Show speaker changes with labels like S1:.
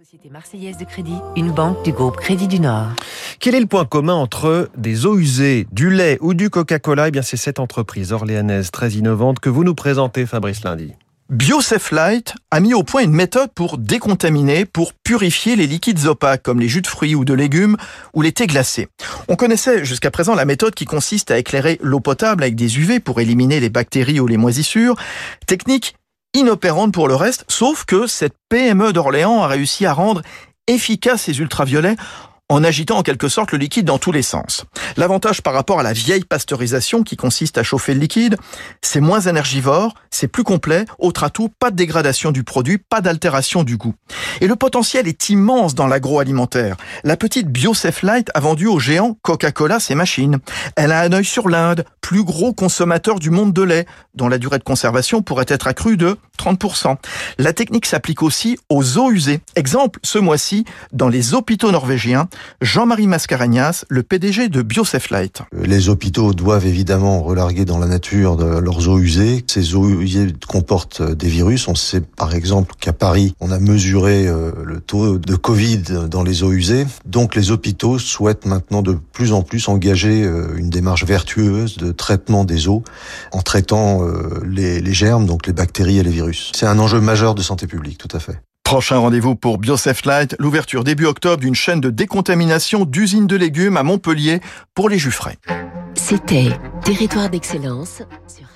S1: Société marseillaise de crédit, une banque du groupe Crédit du Nord.
S2: Quel est le point commun entre des eaux usées, du lait ou du Coca-Cola? Eh bien, c'est cette entreprise orléanaise très innovante que vous nous présentez, Fabrice Lundi.
S3: BioSafeLight a mis au point une méthode pour décontaminer, pour purifier les liquides opaques comme les jus de fruits ou de légumes ou les thés glacés. On connaissait jusqu'à présent la méthode qui consiste à éclairer l'eau potable avec des UV pour éliminer les bactéries ou les moisissures. Technique inopérante pour le reste, sauf que cette PME d'Orléans a réussi à rendre efficaces ces ultraviolets en agitant en quelque sorte le liquide dans tous les sens. L'avantage par rapport à la vieille pasteurisation qui consiste à chauffer le liquide, c'est moins énergivore, c'est plus complet, autre atout, pas de dégradation du produit, pas d'altération du goût. Et le potentiel est immense dans l'agroalimentaire. La petite BioSafe Light a vendu au géant Coca-Cola ses machines. Elle a un œil sur l'Inde, plus gros consommateur du monde de lait, dont la durée de conservation pourrait être accrue de 30%. La technique s'applique aussi aux eaux usées. Exemple, ce mois-ci, dans les hôpitaux norvégiens, Jean-Marie Mascaragnas, le PDG de BioSafelight.
S4: Les hôpitaux doivent évidemment relarguer dans la nature leurs eaux usées. Ces eaux usées comportent des virus. On sait par exemple qu'à Paris, on a mesuré euh, le taux de Covid dans les eaux usées. Donc les hôpitaux souhaitent maintenant de plus en plus engager euh, une démarche vertueuse de traitement des eaux en traitant euh, les germes, donc les bactéries et les virus. C'est un enjeu majeur de santé publique, tout à fait.
S3: Prochain rendez-vous pour BioSafelight, l'ouverture début octobre d'une chaîne de décontamination d'usines de légumes à Montpellier pour les jus frais.
S1: C'était Territoire d'excellence sur